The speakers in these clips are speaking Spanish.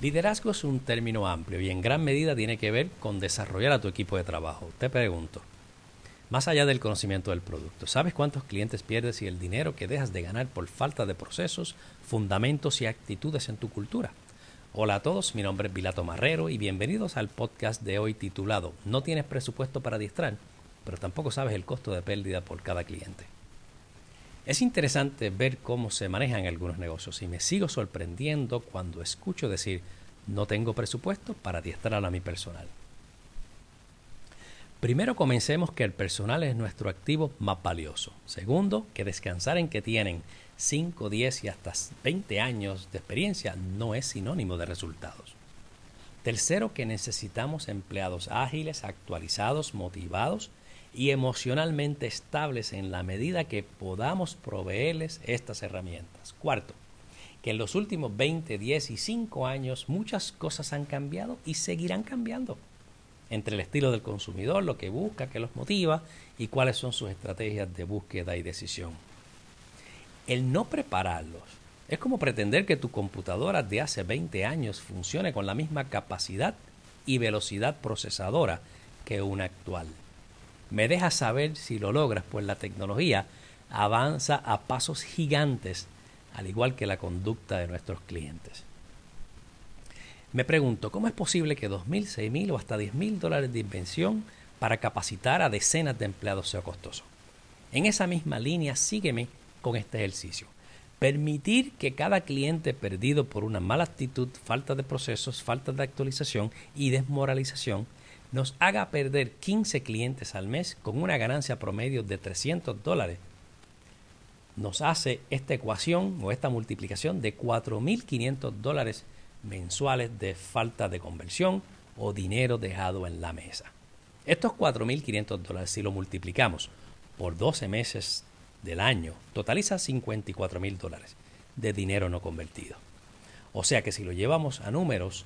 Liderazgo es un término amplio y en gran medida tiene que ver con desarrollar a tu equipo de trabajo. Te pregunto, más allá del conocimiento del producto, ¿sabes cuántos clientes pierdes y el dinero que dejas de ganar por falta de procesos, fundamentos y actitudes en tu cultura? Hola a todos, mi nombre es Vilato Marrero y bienvenidos al podcast de hoy titulado No tienes presupuesto para distraer, pero tampoco sabes el costo de pérdida por cada cliente. Es interesante ver cómo se manejan algunos negocios y me sigo sorprendiendo cuando escucho decir no tengo presupuesto para adiestrar a mi personal. Primero comencemos que el personal es nuestro activo más valioso. Segundo, que descansar en que tienen 5, 10 y hasta 20 años de experiencia no es sinónimo de resultados. Tercero, que necesitamos empleados ágiles, actualizados, motivados y emocionalmente estables en la medida que podamos proveerles estas herramientas. Cuarto, que en los últimos 20, 10 y 5 años muchas cosas han cambiado y seguirán cambiando. Entre el estilo del consumidor, lo que busca, qué los motiva y cuáles son sus estrategias de búsqueda y decisión. El no prepararlos es como pretender que tu computadora de hace 20 años funcione con la misma capacidad y velocidad procesadora que una actual. Me dejas saber si lo logras, pues la tecnología avanza a pasos gigantes, al igual que la conducta de nuestros clientes. Me pregunto, ¿cómo es posible que 2.000, 6.000 o hasta 10.000 dólares de invención para capacitar a decenas de empleados sea costoso? En esa misma línea, sígueme con este ejercicio. Permitir que cada cliente perdido por una mala actitud, falta de procesos, falta de actualización y desmoralización nos haga perder 15 clientes al mes con una ganancia promedio de 300 dólares, nos hace esta ecuación o esta multiplicación de 4.500 dólares mensuales de falta de conversión o dinero dejado en la mesa. Estos 4.500 dólares, si lo multiplicamos por 12 meses del año, totaliza 54.000 dólares de dinero no convertido. O sea que si lo llevamos a números,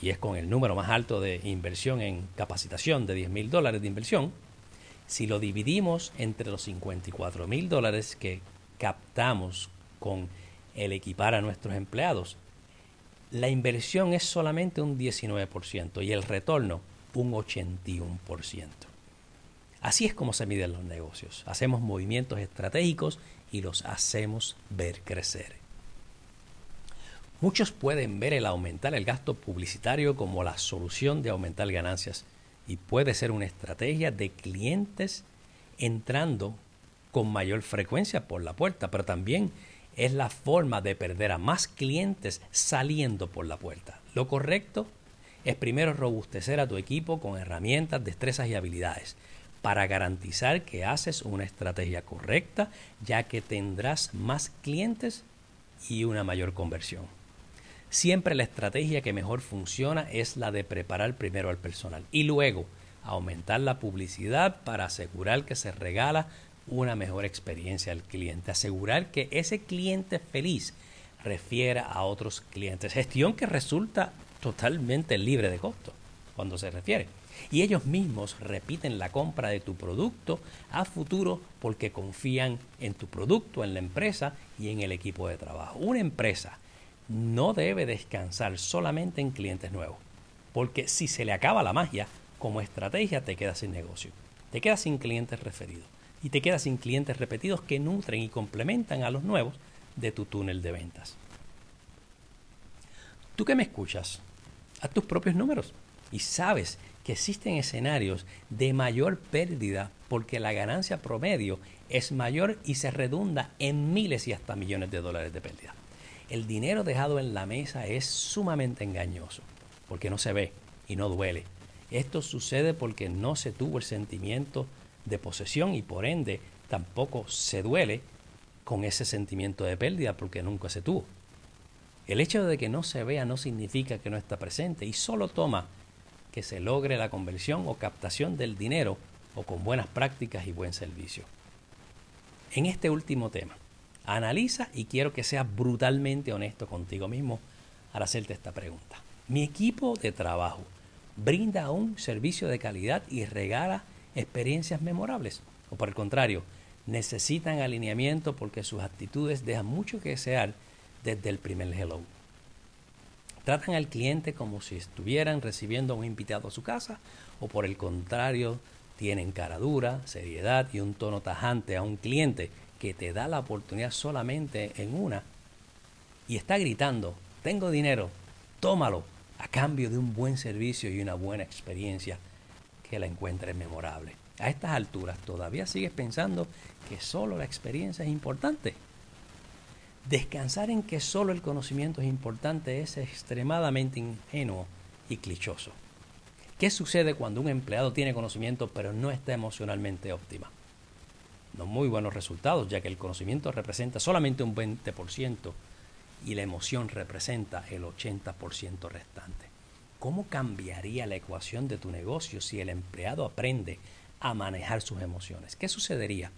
y es con el número más alto de inversión en capacitación de 10 mil dólares de inversión, si lo dividimos entre los 54 mil dólares que captamos con el equipar a nuestros empleados, la inversión es solamente un 19% y el retorno un 81%. Así es como se miden los negocios. Hacemos movimientos estratégicos y los hacemos ver crecer. Muchos pueden ver el aumentar el gasto publicitario como la solución de aumentar ganancias y puede ser una estrategia de clientes entrando con mayor frecuencia por la puerta, pero también es la forma de perder a más clientes saliendo por la puerta. Lo correcto es primero robustecer a tu equipo con herramientas, destrezas y habilidades para garantizar que haces una estrategia correcta, ya que tendrás más clientes y una mayor conversión. Siempre la estrategia que mejor funciona es la de preparar primero al personal y luego aumentar la publicidad para asegurar que se regala una mejor experiencia al cliente, asegurar que ese cliente feliz refiera a otros clientes, gestión que resulta totalmente libre de costo cuando se refiere. Y ellos mismos repiten la compra de tu producto a futuro porque confían en tu producto, en la empresa y en el equipo de trabajo. Una empresa no debe descansar solamente en clientes nuevos, porque si se le acaba la magia, como estrategia te quedas sin negocio, te quedas sin clientes referidos y te quedas sin clientes repetidos que nutren y complementan a los nuevos de tu túnel de ventas. Tú que me escuchas, haz tus propios números y sabes que existen escenarios de mayor pérdida porque la ganancia promedio es mayor y se redunda en miles y hasta millones de dólares de pérdida. El dinero dejado en la mesa es sumamente engañoso, porque no se ve y no duele. Esto sucede porque no se tuvo el sentimiento de posesión y por ende tampoco se duele con ese sentimiento de pérdida porque nunca se tuvo. El hecho de que no se vea no significa que no está presente y solo toma que se logre la conversión o captación del dinero o con buenas prácticas y buen servicio. En este último tema, Analiza y quiero que seas brutalmente honesto contigo mismo al hacerte esta pregunta. Mi equipo de trabajo brinda un servicio de calidad y regala experiencias memorables. O por el contrario, necesitan alineamiento porque sus actitudes dejan mucho que desear desde el primer hello. Tratan al cliente como si estuvieran recibiendo a un invitado a su casa o por el contrario, tienen cara dura, seriedad y un tono tajante a un cliente que te da la oportunidad solamente en una y está gritando, tengo dinero, tómalo, a cambio de un buen servicio y una buena experiencia que la encuentres memorable. A estas alturas, ¿todavía sigues pensando que solo la experiencia es importante? Descansar en que solo el conocimiento es importante es extremadamente ingenuo y clichoso. ¿Qué sucede cuando un empleado tiene conocimiento pero no está emocionalmente óptima? No muy buenos resultados, ya que el conocimiento representa solamente un 20% y la emoción representa el 80% restante. ¿Cómo cambiaría la ecuación de tu negocio si el empleado aprende a manejar sus emociones? ¿Qué sucedería?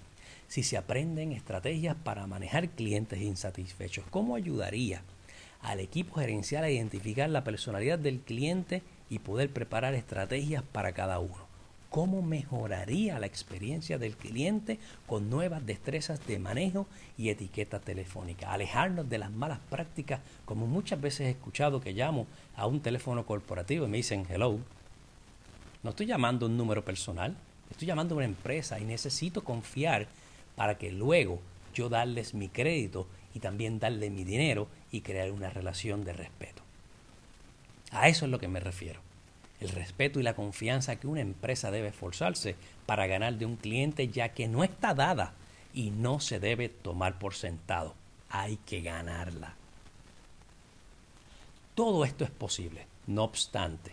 si se aprenden estrategias para manejar clientes insatisfechos? ¿Cómo ayudaría al equipo gerencial a identificar la personalidad del cliente y poder preparar estrategias para cada uno? ¿Cómo mejoraría la experiencia del cliente con nuevas destrezas de manejo y etiqueta telefónica? Alejarnos de las malas prácticas, como muchas veces he escuchado que llamo a un teléfono corporativo y me dicen hello. No estoy llamando un número personal, estoy llamando a una empresa y necesito confiar para que luego yo darles mi crédito y también darle mi dinero y crear una relación de respeto. A eso es lo que me refiero. El respeto y la confianza que una empresa debe esforzarse para ganar de un cliente ya que no está dada y no se debe tomar por sentado. Hay que ganarla. Todo esto es posible. No obstante,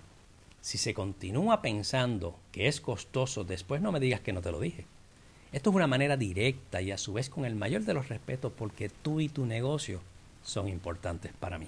si se continúa pensando que es costoso, después no me digas que no te lo dije. Esto es una manera directa y a su vez con el mayor de los respetos porque tú y tu negocio son importantes para mí.